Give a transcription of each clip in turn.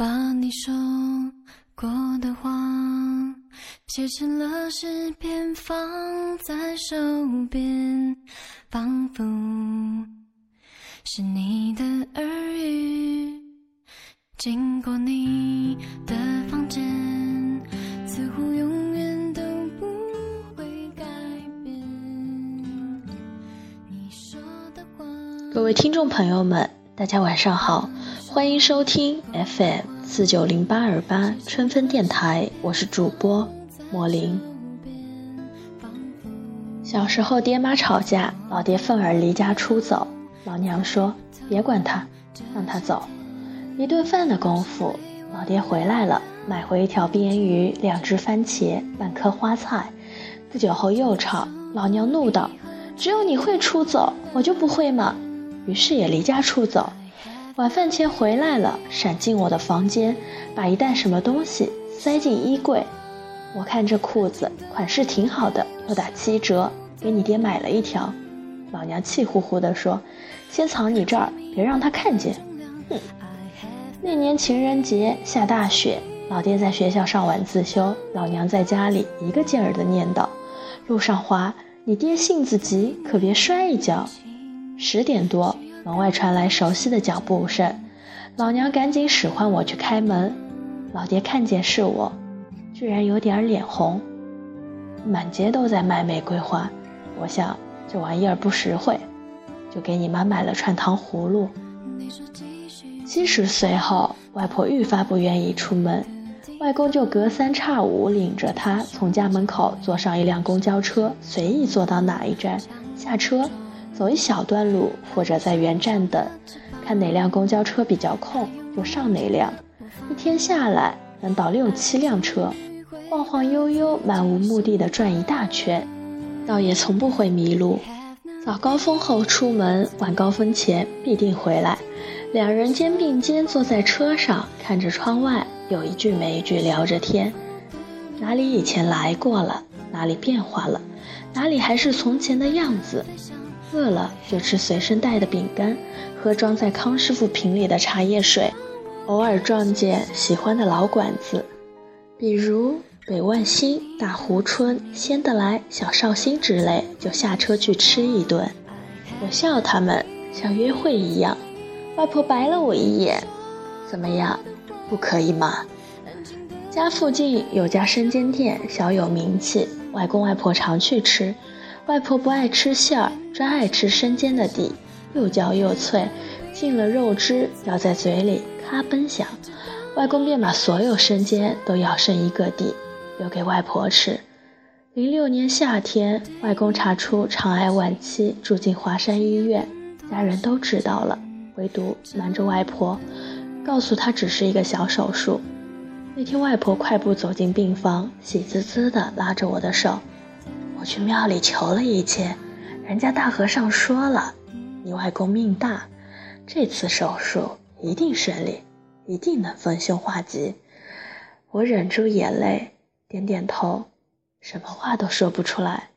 把你说过的话写成了诗篇，放在手边，仿佛是你的耳语。经过你的房间，似乎永远都不会改变。你说的话。各位听众朋友们，大家晚上好，欢迎收听 FM 四九零八二八春分电台，我是主播莫林。小时候爹妈吵架，老爹愤而离家出走，老娘说别管他，让他走。一顿饭的功夫，老爹回来了，买回一条鳊鱼、两只番茄、半颗花菜。不久后又吵，老娘怒道：“只有你会出走，我就不会吗？”于是也离家出走。晚饭前回来了，闪进我的房间，把一袋什么东西塞进衣柜。我看这裤子款式挺好的，又打七折，给你爹买了一条。老娘气呼呼地说：“先藏你这儿，别让他看见。”哼。那年情人节下大雪，老爹在学校上晚自修，老娘在家里一个劲儿的念叨：“路上滑，你爹性子急，可别摔一跤。”十点多，门外传来熟悉的脚步声，老娘赶紧使唤我去开门。老爹看见是我，居然有点脸红。满街都在卖玫瑰花，我想这玩意儿不实惠，就给你妈买了串糖葫芦。七十岁后，外婆愈发不愿意出门，外公就隔三差五领着她从家门口坐上一辆公交车，随意坐到哪一站下车，走一小段路，或者在原站等，看哪辆公交车比较空就上哪辆。一天下来能倒六七辆车，晃晃悠悠、漫无目的的转一大圈，倒也从不会迷路。早高峰后出门，晚高峰前必定回来。两人肩并肩坐在车上，看着窗外，有一句没一句聊着天。哪里以前来过了？哪里变化了？哪里还是从前的样子？饿了就吃随身带的饼干，喝装在康师傅瓶里的茶叶水。偶尔撞见喜欢的老馆子，比如北万兴、大湖春、仙得来、小绍兴之类，就下车去吃一顿。我笑他们像约会一样。外婆白了我一眼，怎么样，不可以吗？家附近有家生煎店，小有名气，外公外婆常去吃。外婆不爱吃馅儿，专爱吃生煎的底，又焦又脆，进了肉汁，咬在嘴里咔嘣响。外公便把所有生煎都咬剩一个底，留给外婆吃。零六年夏天，外公查出肠癌晚期，住进华山医院，家人都知道了。唯独瞒着外婆，告诉她只是一个小手术。那天外婆快步走进病房，喜滋滋地拉着我的手：“我去庙里求了一切，人家大和尚说了，你外公命大，这次手术一定顺利，一定能逢凶化吉。”我忍住眼泪，点点头，什么话都说不出来。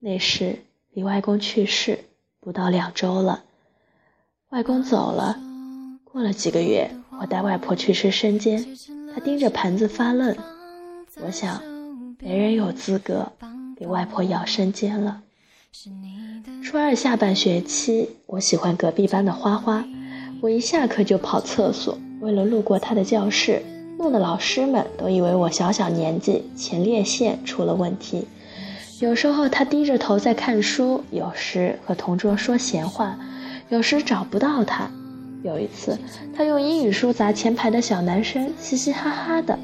那时离外公去世不到两周了。外公走了，过了几个月，我带外婆去吃生煎，她盯着盘子发愣。我想，没人有资格给外婆咬生煎了。初二下半学期，我喜欢隔壁班的花花，我一下课就跑厕所，为了路过她的教室，弄得老师们都以为我小小年纪前列腺出了问题。有时候她低着头在看书，有时和同桌说闲话。有时找不到他，有一次他用英语书砸前排的小男生，嘻嘻哈哈的，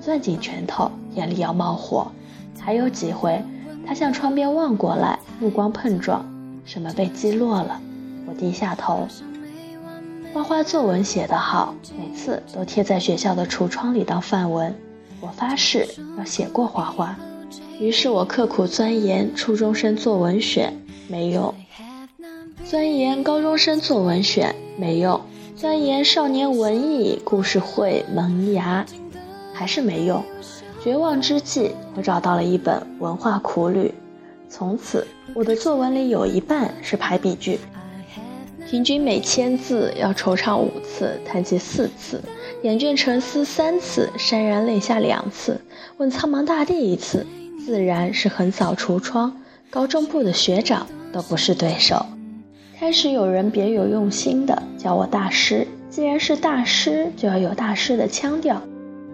攥紧拳头，眼里要冒火。还有几回，他向窗边望过来，目光碰撞，什么被击落了。我低下头。花花作文写得好，每次都贴在学校的橱窗里当范文。我发誓要写过花花。于是我刻苦钻研初中生作文选，没用。钻研高中生作文选没用，钻研少年文艺故事会萌芽还是没用。绝望之际，我找到了一本《文化苦旅》，从此我的作文里有一半是排比句，平均每千字要惆怅五次，叹气四次，眼倦沉思三次，潸然泪下两次，问苍茫大地一次，自然是横扫橱窗。高中部的学长都不是对手。开始有人别有用心的叫我大师，既然是大师，就要有大师的腔调。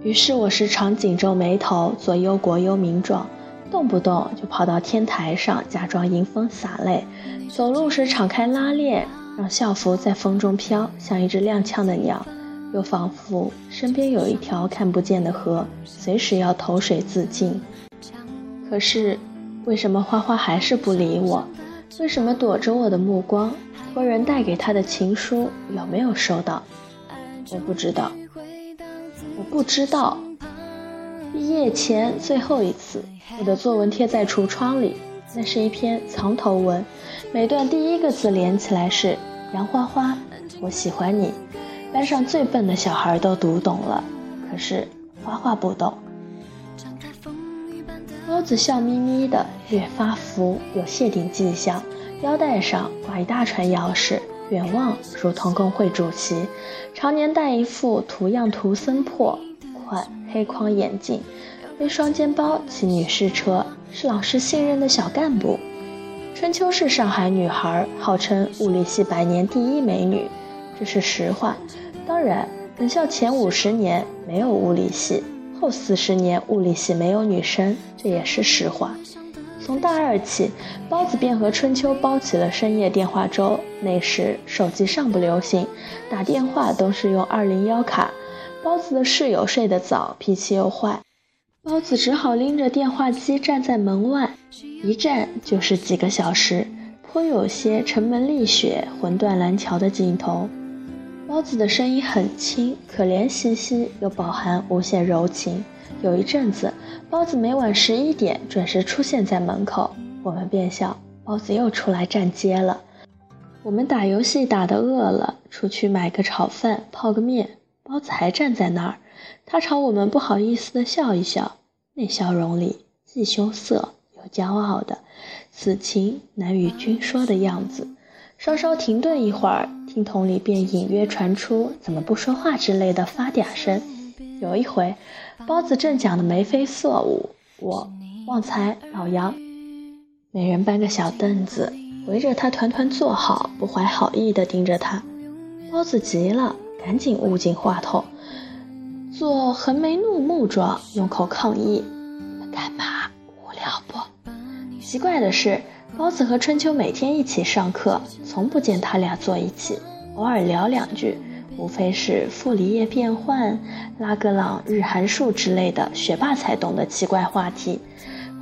于是我时常紧皱眉头，做忧国忧民状，动不动就跑到天台上假装迎风洒泪，走路时敞开拉链，让校服在风中飘，像一只踉跄的鸟，又仿佛身边有一条看不见的河，随时要投水自尽。可是，为什么花花还是不理我？为什么躲着我的目光？托人带给他的情书有没有收到？我不知道。我不知道。毕业前最后一次，我的作文贴在橱窗里，那是一篇藏头文，每段第一个字连起来是“杨花花，我喜欢你”。班上最笨的小孩都读懂了，可是花花不懂。包子笑眯眯的，略发福，有谢顶迹象，腰带上挂一大串钥匙。远望如同工会主席，常年戴一副图样图森破款黑框眼镜，背双肩包，骑女士车，是老师信任的小干部。春秋是上海女孩，号称物理系百年第一美女，这是实话。当然，本校前五十年没有物理系，后四十年物理系没有女生，这也是实话。从大二起，包子便和春秋包起了深夜电话粥。那时手机尚不流行，打电话都是用二零幺卡。包子的室友睡得早，脾气又坏，包子只好拎着电话机站在门外，一站就是几个小时，颇有些城门立雪、魂断蓝桥的劲头。包子的声音很轻，可怜兮兮又饱含无限柔情。有一阵子。包子每晚十一点准时出现在门口，我们便笑包子又出来站街了。我们打游戏打得饿了，出去买个炒饭泡个面，包子还站在那儿。他朝我们不好意思地笑一笑，那笑容里既羞涩又骄傲的，此情难与君说的样子。稍稍停顿一会儿，听筒里便隐约传出“怎么不说话”之类的发嗲声。有一回。包子正讲的眉飞色舞，我旺财老杨，每人搬个小凳子，围着他团团坐好，不怀好意的盯着他。包子急了，赶紧捂紧话筒，做横眉怒目状，用口抗议：“你们干嘛？无聊不？”奇怪的是，包子和春秋每天一起上课，从不见他俩坐一起，偶尔聊两句。无非是傅里叶变换、拉格朗日函数之类的学霸才懂的奇怪话题。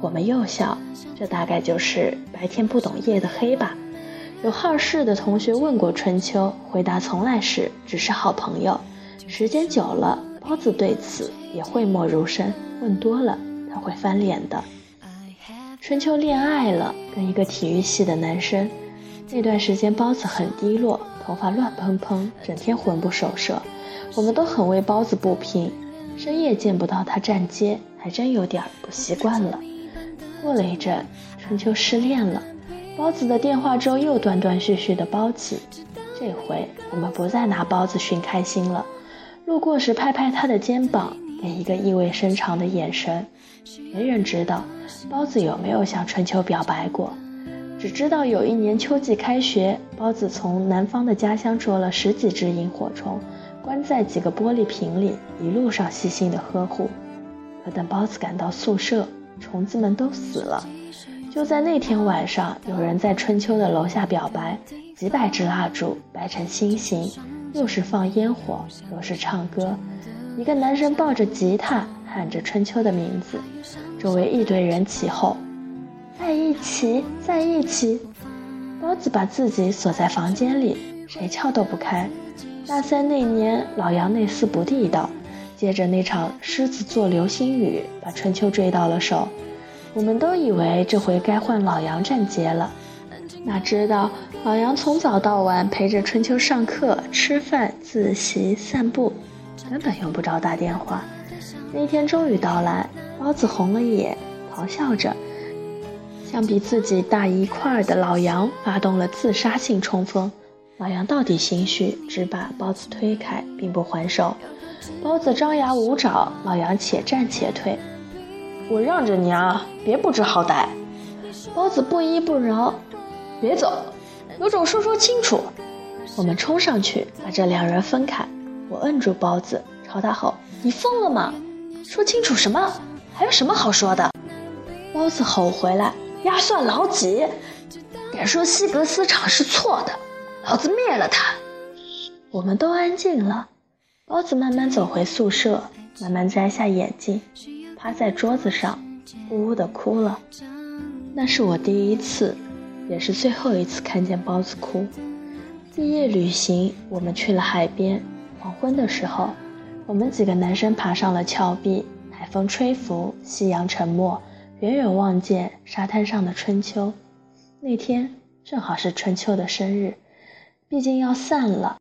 我们又笑，这大概就是白天不懂夜的黑吧。有好事的同学问过春秋，回答从来是只是好朋友。时间久了，包子对此也讳莫如深。问多了，他会翻脸的。春秋恋爱了，跟一个体育系的男生。那段时间，包子很低落。头发乱蓬蓬，整天魂不守舍，我们都很为包子不平。深夜见不到他站街，还真有点不习惯了。过了一阵，春秋失恋了，包子的电话粥又断断续续的包起。这回我们不再拿包子寻开心了，路过时拍拍他的肩膀，给一个意味深长的眼神。没人知道包子有没有向春秋表白过。只知道有一年秋季开学，包子从南方的家乡捉了十几只萤火虫，关在几个玻璃瓶里，一路上细心的呵护。可等包子赶到宿舍，虫子们都死了。就在那天晚上，有人在春秋的楼下表白，几百支蜡烛摆成心形，又是放烟火，又是唱歌。一个男生抱着吉他喊着春秋的名字，周围一堆人起哄。在一起，在一起。包子把自己锁在房间里，谁撬都不开。大三那年，老杨那厮不地道，接着那场狮子座流星雨，把春秋追到了手。我们都以为这回该换老杨站街了，哪知道老杨从早到晚陪着春秋上课、吃饭、自习、散步，根本用不着打电话。那天终于到来，包子红了眼，咆哮着。向比自己大一块儿的老杨发动了自杀性冲锋，老杨到底心虚，只把包子推开，并不还手。包子张牙舞爪，老杨且战且退。我让着你啊，别不知好歹。包子不依不饶，别走，有种说说清楚。我们冲上去把这两人分开。我摁住包子，朝他吼：“你疯了吗？说清楚什么？还有什么好说的？”包子吼回来：“压算老几？敢说西格斯场是错的，老子灭了他！”我们都安静了。包子慢慢走回宿舍，慢慢摘下眼镜，趴在桌子上，呜呜地哭了。那是我第一次，也是最后一次看见包子哭。毕业旅行，我们去了海边。黄昏的时候，我们几个男生爬上了峭壁。海风吹拂，夕阳沉没，远远望见沙滩上的春秋。那天正好是春秋的生日，毕竟要散了。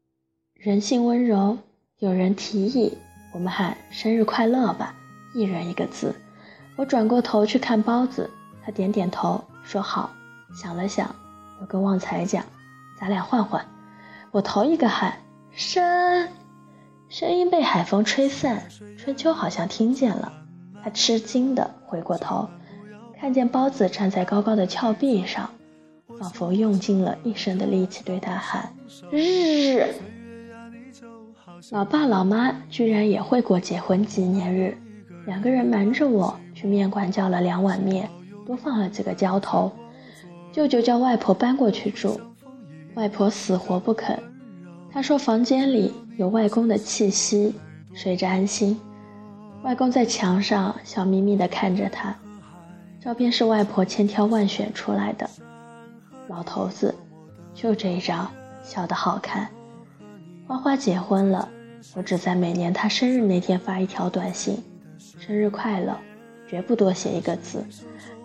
人性温柔。有人提议，我们喊生日快乐吧，一人一个字。我转过头去看包子，他点点头说好。想了想，我跟旺财讲，咱俩换换，我头一个喊生。声音被海风吹散，春秋好像听见了，他吃惊地回过头，看见包子站在高高的峭壁上，仿佛用尽了一生的力气对他喊日。老爸老妈居然也会过结婚纪念日，两个人瞒着我去面馆叫了两碗面，多放了几个浇头。舅舅叫外婆搬过去住，外婆死活不肯。他说房间里有外公的气息，睡着安心。外公在墙上笑眯眯地看着他，照片是外婆千挑万选出来的。老头子，就这一张，笑得好看。花花结婚了。我只在每年她生日那天发一条短信：“生日快乐”，绝不多写一个字。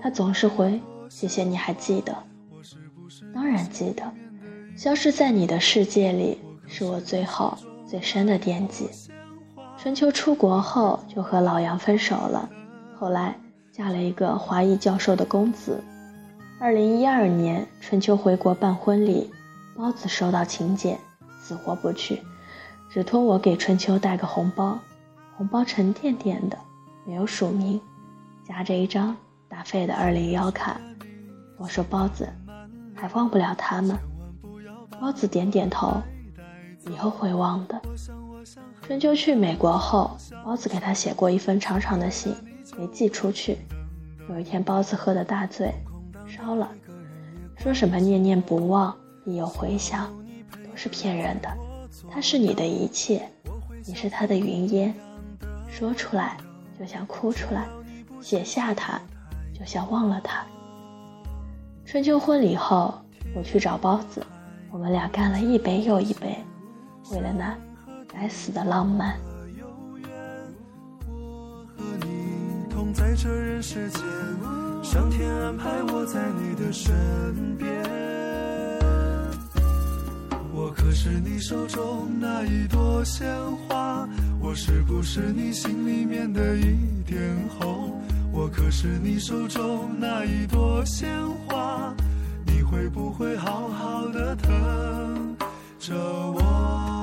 他总是回：“谢谢你还记得。”当然记得。消失在你的世界里，是我最后最深的惦记。春秋出国后就和老杨分手了，后来嫁了一个华裔教授的公子。二零一二年，春秋回国办婚礼，包子收到请柬，死活不去。只托我给春秋带个红包，红包沉甸甸的，没有署名，夹着一张打废的二零幺卡。我说包子，还忘不了他吗？包子点点头，以后会忘的。春秋去美国后，包子给他写过一封长长的信，没寄出去。有一天，包子喝的大醉，烧了，说什么念念不忘，必有回响，都是骗人的。他是你的一切，你是他的云烟。说出来就像哭出来，写下他就像忘了他。春秋婚礼后，我去找包子，我们俩干了一杯又一杯，为了那该死的浪漫。这人世间上天安排我在你的身边。我可是你手中那一朵鲜花，我是不是你心里面的一点红？我可是你手中那一朵鲜花，你会不会好好的疼着我？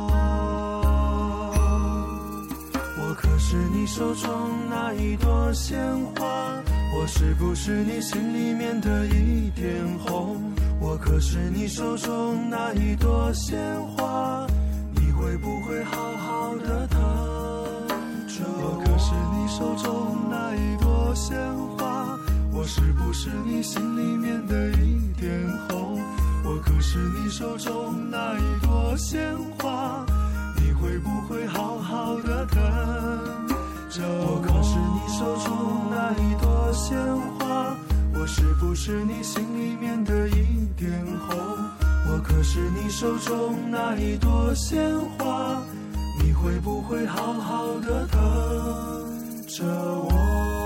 是你手中那一朵鲜花，我是不是你心里面的一点红？我可是你手中那一朵鲜花，是你手中那一朵鲜花，你会不会好好的疼着我？